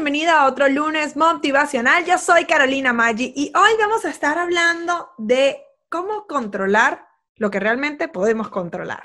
bienvenida a otro lunes motivacional. Yo soy Carolina Maggi y hoy vamos a estar hablando de cómo controlar lo que realmente podemos controlar.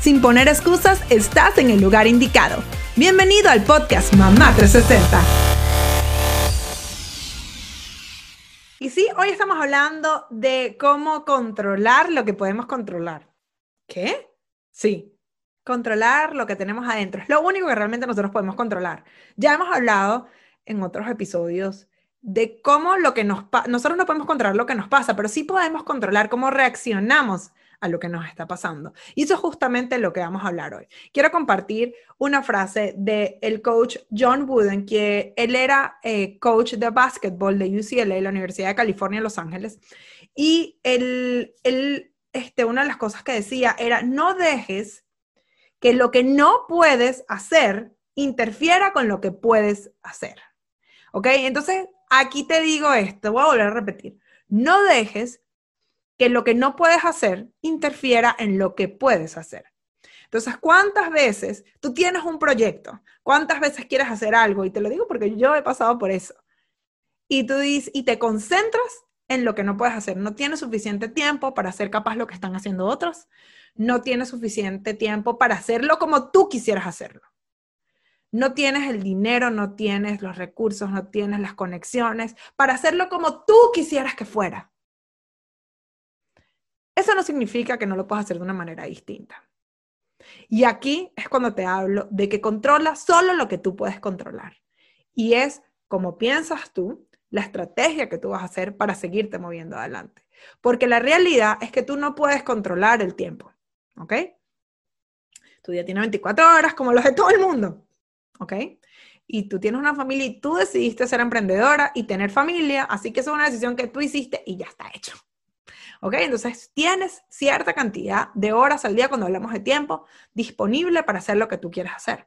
sin poner excusas, estás en el lugar indicado. Bienvenido al podcast Mamá 360. Y sí, hoy estamos hablando de cómo controlar lo que podemos controlar. ¿Qué? Sí, controlar lo que tenemos adentro. Es lo único que realmente nosotros podemos controlar. Ya hemos hablado en otros episodios de cómo lo que nos nosotros no podemos controlar lo que nos pasa, pero sí podemos controlar cómo reaccionamos a lo que nos está pasando. Y eso es justamente lo que vamos a hablar hoy. Quiero compartir una frase del el coach John Wooden, que él era eh, coach de básquetbol de UCLA, la Universidad de California Los Ángeles, y él, él este, una de las cosas que decía era, no dejes que lo que no puedes hacer interfiera con lo que puedes hacer. ¿Ok? Entonces, aquí te digo esto, voy a volver a repetir. No dejes que lo que no puedes hacer interfiera en lo que puedes hacer. Entonces, ¿cuántas veces tú tienes un proyecto? ¿Cuántas veces quieres hacer algo? Y te lo digo porque yo he pasado por eso. Y tú dices, y te concentras en lo que no puedes hacer. No tienes suficiente tiempo para hacer capaz lo que están haciendo otros. No tienes suficiente tiempo para hacerlo como tú quisieras hacerlo. No tienes el dinero, no tienes los recursos, no tienes las conexiones para hacerlo como tú quisieras que fuera. Eso no significa que no lo puedas hacer de una manera distinta. Y aquí es cuando te hablo de que controla solo lo que tú puedes controlar. Y es como piensas tú, la estrategia que tú vas a hacer para seguirte moviendo adelante. Porque la realidad es que tú no puedes controlar el tiempo, ¿ok? Tu día tiene 24 horas como los de todo el mundo, ¿ok? Y tú tienes una familia y tú decidiste ser emprendedora y tener familia, así que es una decisión que tú hiciste y ya está hecho. ¿Ok? Entonces tienes cierta cantidad de horas al día cuando hablamos de tiempo disponible para hacer lo que tú quieres hacer.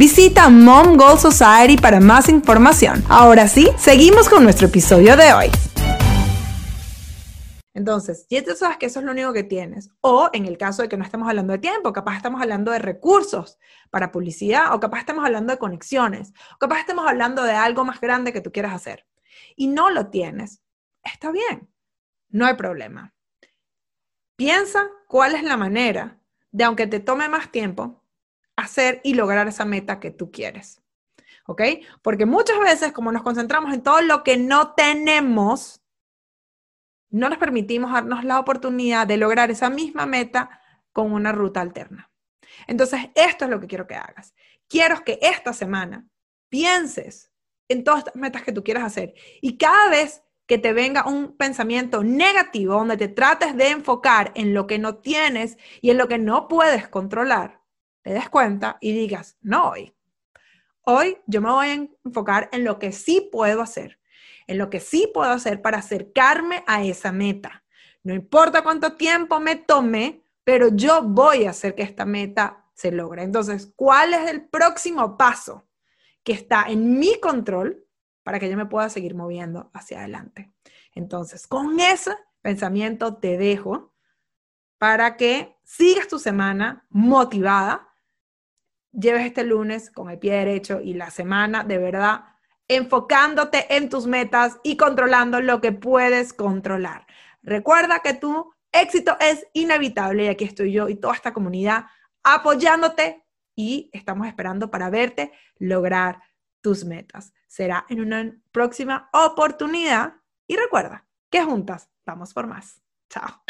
Visita Mom Goal Society para más información. Ahora sí, seguimos con nuestro episodio de hoy. Entonces, ya tú sabes que eso es lo único que tienes. O en el caso de que no estemos hablando de tiempo, capaz estamos hablando de recursos para publicidad, o capaz estamos hablando de conexiones, o capaz estamos hablando de algo más grande que tú quieras hacer. Y no lo tienes. Está bien. No hay problema. Piensa cuál es la manera de, aunque te tome más tiempo, hacer y lograr esa meta que tú quieres. ¿Ok? Porque muchas veces, como nos concentramos en todo lo que no tenemos, no nos permitimos darnos la oportunidad de lograr esa misma meta con una ruta alterna. Entonces, esto es lo que quiero que hagas. Quiero que esta semana pienses en todas estas metas que tú quieras hacer y cada vez que te venga un pensamiento negativo donde te trates de enfocar en lo que no tienes y en lo que no puedes controlar, te des cuenta y digas, no hoy. Hoy yo me voy a enfocar en lo que sí puedo hacer, en lo que sí puedo hacer para acercarme a esa meta. No importa cuánto tiempo me tome, pero yo voy a hacer que esta meta se logra. Entonces, ¿cuál es el próximo paso que está en mi control para que yo me pueda seguir moviendo hacia adelante? Entonces, con ese pensamiento te dejo para que sigas tu semana motivada, lleves este lunes con el pie derecho y la semana de verdad enfocándote en tus metas y controlando lo que puedes controlar. Recuerda que tu éxito es inevitable y aquí estoy yo y toda esta comunidad apoyándote y estamos esperando para verte lograr tus metas. Será en una próxima oportunidad y recuerda que juntas vamos por más. Chao.